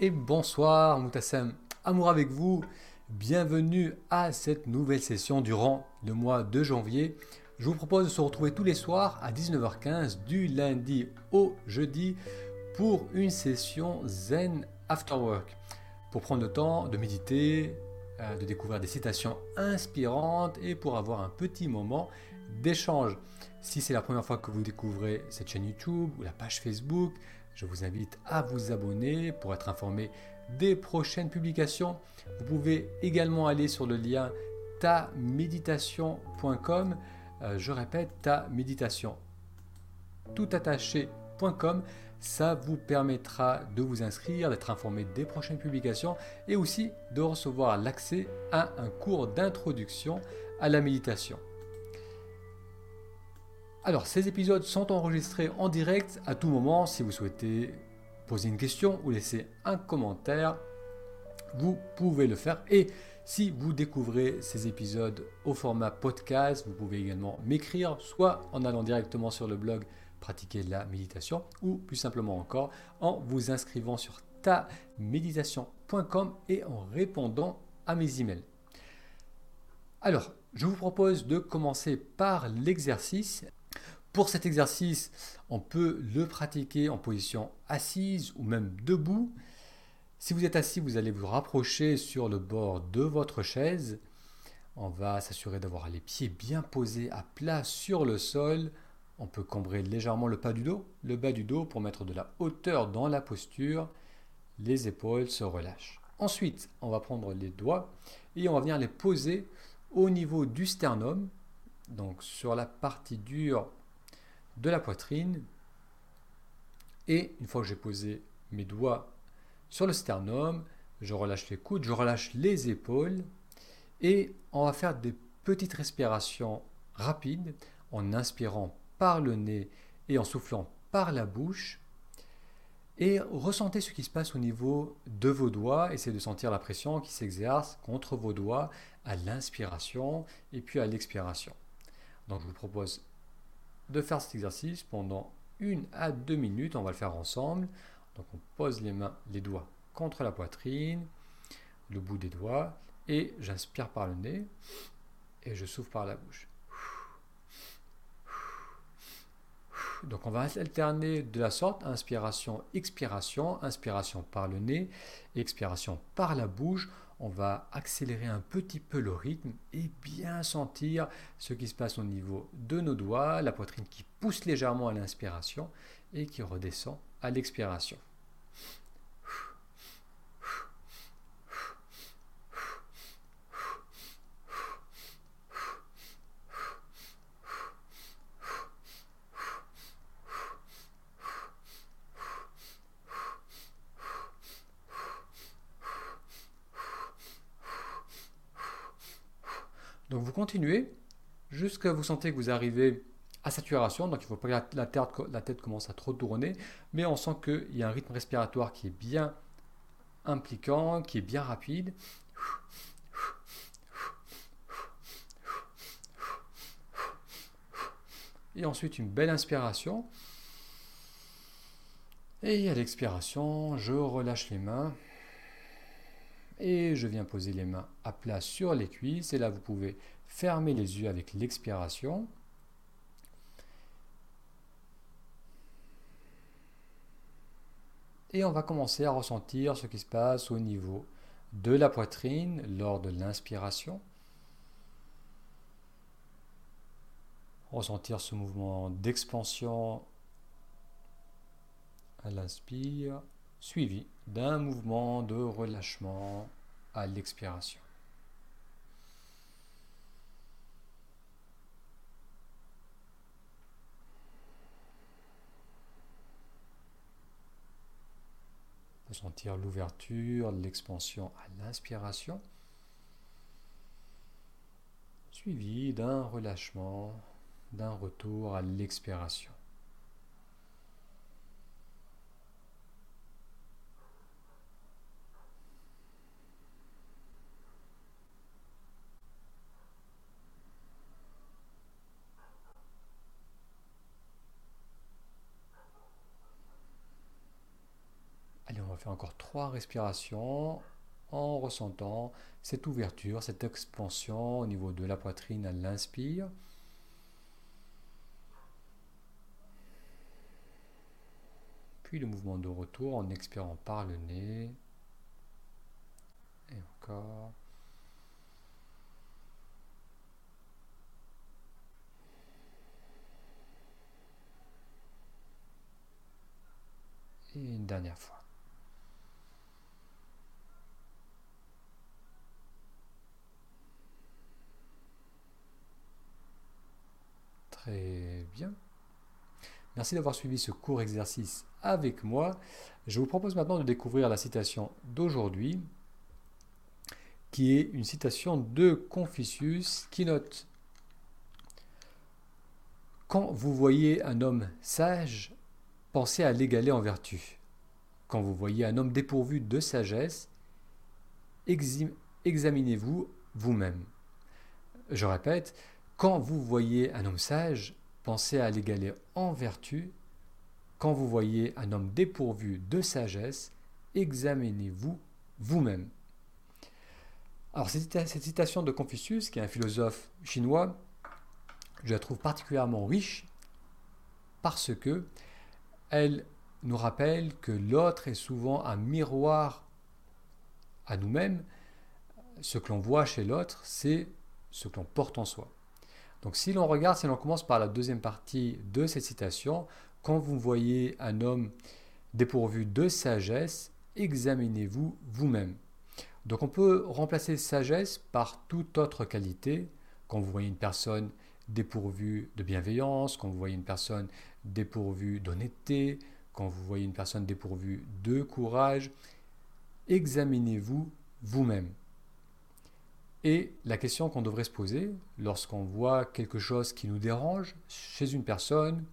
et bonsoir Moutassem. Amour avec vous. Bienvenue à cette nouvelle session durant le mois de janvier. Je vous propose de se retrouver tous les soirs à 19h15 du lundi au jeudi pour une session Zen After Work. Pour prendre le temps de méditer, euh, de découvrir des citations inspirantes et pour avoir un petit moment d'échange. Si c'est la première fois que vous découvrez cette chaîne YouTube ou la page Facebook, je vous invite à vous abonner pour être informé des prochaines publications. Vous pouvez également aller sur le lien taméditation.com. Euh, je répète, taméditation tout attaché.com. Ça vous permettra de vous inscrire, d'être informé des prochaines publications et aussi de recevoir l'accès à un cours d'introduction à la méditation. Alors, ces épisodes sont enregistrés en direct à tout moment. Si vous souhaitez poser une question ou laisser un commentaire, vous pouvez le faire. Et si vous découvrez ces épisodes au format podcast, vous pouvez également m'écrire, soit en allant directement sur le blog pratiquer la méditation, ou plus simplement encore en vous inscrivant sur taméditation.com et en répondant à mes emails. Alors, je vous propose de commencer par l'exercice pour cet exercice, on peut le pratiquer en position assise ou même debout. Si vous êtes assis, vous allez vous rapprocher sur le bord de votre chaise. On va s'assurer d'avoir les pieds bien posés à plat sur le sol. On peut cambrer légèrement le le bas du dos pour mettre de la hauteur dans la posture. Les épaules se relâchent. Ensuite, on va prendre les doigts et on va venir les poser au niveau du sternum, donc sur la partie dure de la poitrine. Et une fois que j'ai posé mes doigts sur le sternum, je relâche les coudes, je relâche les épaules. Et on va faire des petites respirations rapides en inspirant par le nez et en soufflant par la bouche. Et ressentez ce qui se passe au niveau de vos doigts. Essayez de sentir la pression qui s'exerce contre vos doigts à l'inspiration et puis à l'expiration. Donc je vous propose de faire cet exercice pendant une à deux minutes. On va le faire ensemble. Donc on pose les mains, les doigts contre la poitrine, le bout des doigts, et j'inspire par le nez et je souffle par la bouche. Donc on va alterner de la sorte inspiration, expiration, inspiration par le nez, expiration par la bouche on va accélérer un petit peu le rythme et bien sentir ce qui se passe au niveau de nos doigts, la poitrine qui pousse légèrement à l'inspiration et qui redescend à l'expiration. Continuez jusqu'à vous sentez que vous arrivez à saturation, donc il ne faut pas que la, tête, commence à trop tourner, mais on sent qu'il y a un rythme respiratoire qui est bien impliquant, qui est bien rapide. Et ensuite une belle inspiration. Et à l'expiration, je relâche les mains et je viens poser les mains à plat sur les cuisses et là vous pouvez fermer les yeux avec l'expiration. Et on va commencer à ressentir ce qui se passe au niveau de la poitrine lors de l'inspiration. Ressentir ce mouvement d'expansion à l'inspire suivi d'un mouvement de relâchement à l'expiration. Sentir l'ouverture, l'expansion à l'inspiration, suivi d'un relâchement, d'un retour à l'expiration. Encore trois respirations en ressentant cette ouverture, cette expansion au niveau de la poitrine à l'inspire. Puis le mouvement de retour en expirant par le nez. Et encore. Et une dernière fois. Très bien. Merci d'avoir suivi ce court exercice avec moi. Je vous propose maintenant de découvrir la citation d'aujourd'hui, qui est une citation de Confucius qui note Quand vous voyez un homme sage, pensez à l'égaler en vertu. Quand vous voyez un homme dépourvu de sagesse, examinez-vous vous-même. Je répète, quand vous voyez un homme sage, pensez à l'égaler en vertu. Quand vous voyez un homme dépourvu de sagesse, examinez-vous vous-même. Alors cette citation de Confucius, qui est un philosophe chinois, je la trouve particulièrement riche parce que elle nous rappelle que l'autre est souvent un miroir à nous-mêmes. Ce que l'on voit chez l'autre, c'est ce que l'on porte en soi. Donc si l'on regarde, si l'on commence par la deuxième partie de cette citation, quand vous voyez un homme dépourvu de sagesse, examinez-vous vous-même. Donc on peut remplacer sagesse par toute autre qualité. Quand vous voyez une personne dépourvue de bienveillance, quand vous voyez une personne dépourvue d'honnêteté, quand vous voyez une personne dépourvue de courage, examinez-vous vous-même. Et la question qu'on devrait se poser lorsqu'on voit quelque chose qui nous dérange chez une personne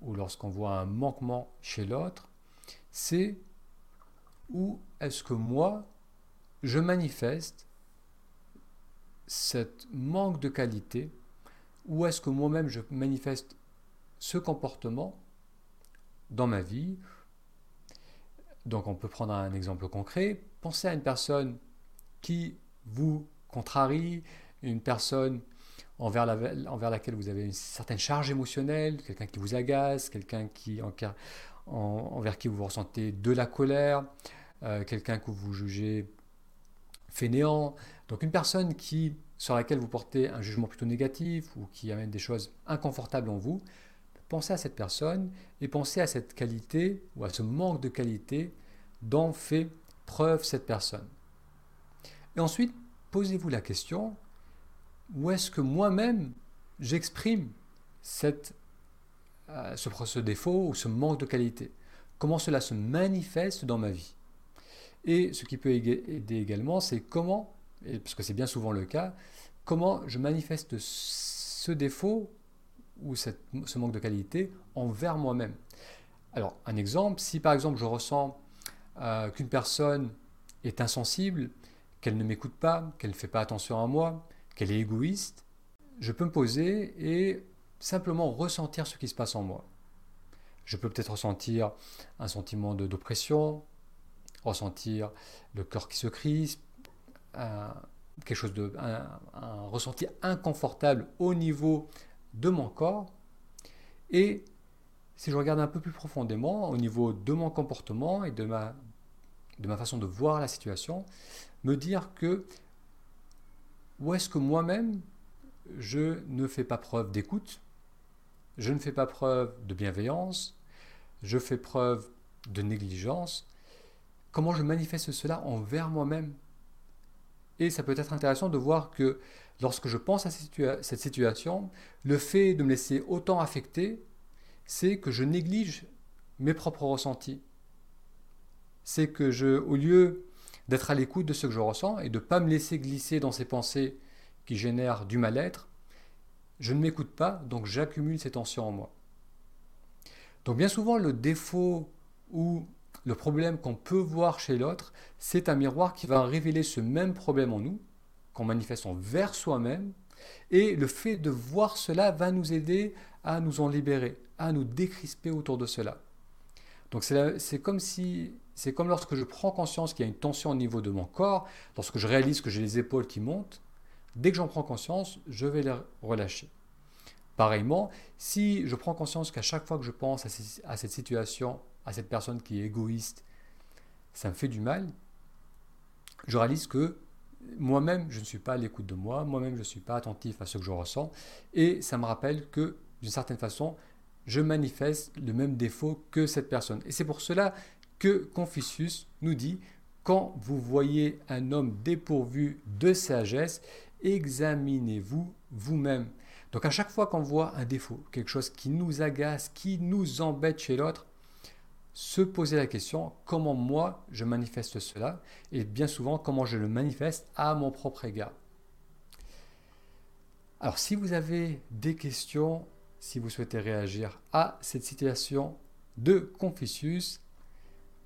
ou lorsqu'on voit un manquement chez l'autre, c'est où est-ce que moi, je manifeste cette manque de qualité, où est-ce que moi-même je manifeste ce comportement dans ma vie? Donc on peut prendre un exemple concret. Pensez à une personne qui vous contrarie, une personne envers, laquelle vous avez une certaine charge émotionnelle, quelqu'un qui vous agace, quelqu'un qui, envers qui vous ressentez de la colère, euh, quelqu'un que vous jugez fainéant. Donc une personne qui, sur laquelle vous portez un jugement plutôt négatif ou qui amène des choses inconfortables en vous, pensez à cette personne et pensez à cette qualité ou à ce manque de qualité dont fait preuve cette personne. Et ensuite, posez-vous la question, où est-ce que moi-même j'exprime euh, ce, défaut ou ce manque de qualité? Comment cela se manifeste dans ma vie? Et ce qui peut aider également, c'est comment, parce que c'est bien souvent le cas, comment je manifeste ce défaut ou ce manque de qualité envers moi-même? Alors, un exemple, si par exemple je ressens euh, qu'une personne est insensible, qu'elle ne m'écoute pas, qu'elle ne fait pas attention à moi, qu'elle est égoïste, je peux me poser et simplement ressentir ce qui se passe en moi. Je peux peut-être ressentir un sentiment d'oppression, ressentir le cœur qui se crispe, quelque chose un, ressenti inconfortable au niveau de mon corps. Et si je regarde un peu plus profondément au niveau de mon comportement et de ma, de ma façon de voir la situation, me dire que où est-ce que moi-même je ne fais pas preuve d'écoute, je ne fais pas preuve de bienveillance, je fais preuve de négligence, comment je manifeste cela envers moi-même? Et ça peut être intéressant de voir que lorsque je pense à cette situation, le fait de me laisser autant affecter, c'est que je néglige mes propres ressentis. C'est que je, au lieu d'être à l'écoute de ce que je ressens et de ne pas me laisser glisser dans ces pensées qui génèrent du mal-être, je ne m'écoute pas, donc j'accumule ces tensions en moi. Donc bien souvent, le défaut ou le problème qu'on peut voir chez l'autre, c'est un miroir qui va révéler ce même problème en nous, qu'on manifeste envers soi-même, et le fait de voir cela va nous aider à nous en libérer, à nous décrisper autour de cela. Donc c'est comme si C'est comme lorsque je prends conscience qu'il y a une tension au niveau de mon corps, lorsque je réalise que j'ai les épaules qui montent, dès que j'en prends conscience, je vais les relâcher. Pareillement, si je prends conscience qu'à chaque fois que je pense à, cette situation, à cette personne qui est égoïste, ça me fait du mal, je réalise que moi-même, je ne suis pas à l'écoute de moi, moi-même, je ne suis pas attentif à ce que je ressens, et ça me rappelle que, d'une certaine façon, je manifeste le même défaut que cette personne. Et c'est pour cela que Confucius nous dit, quand vous voyez un homme dépourvu de sagesse, examinez-vous vous-même. Donc à chaque fois qu'on voit un défaut, quelque chose qui nous agace, qui nous embête chez l'autre, se poser la question comment moi je manifeste cela? Et bien souvent comment je le manifeste à mon propre égard? Alors si vous avez des questions, si vous souhaitez réagir à cette situation de Confucius,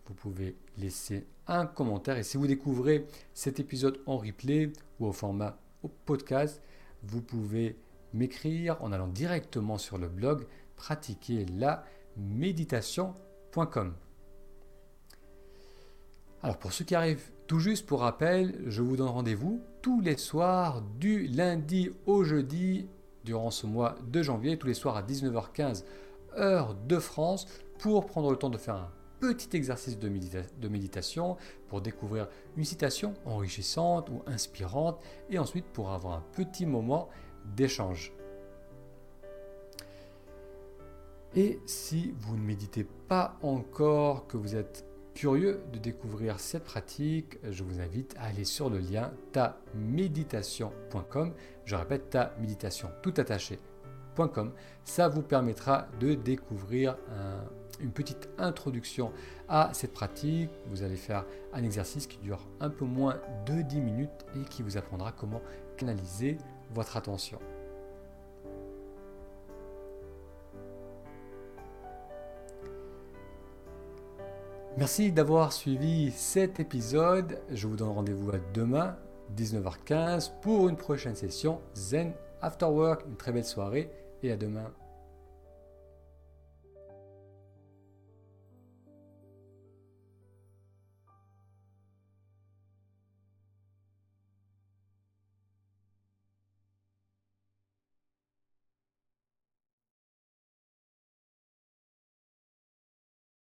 vous pouvez laisser un commentaire. Et si vous découvrez cet épisode en replay ou au format podcast, vous pouvez m'écrire en allant directement sur le blog pratiquer la méditation alors pour ceux qui arrivent tout juste pour rappel, je vous donne rendez-vous tous les soirs du lundi au jeudi durant ce mois de janvier, tous les soirs à 19h15 heure de France pour prendre le temps de faire un petit exercice de, de méditation pour découvrir une citation enrichissante ou inspirante et ensuite pour avoir un petit moment d'échange. Et si vous ne méditez pas encore, que vous êtes curieux de découvrir cette pratique, je vous invite à aller sur le lien taméditation.com. Je répète, taméditation tout. Ça vous permettra de découvrir une petite introduction à cette pratique. Vous allez faire un exercice qui dure un peu moins de 10 minutes et qui vous apprendra comment canaliser votre attention. Merci d'avoir suivi cet épisode. Je vous donne rendez-vous à demain, 19h15, pour une prochaine session Zen After Work. Une très belle soirée et à demain.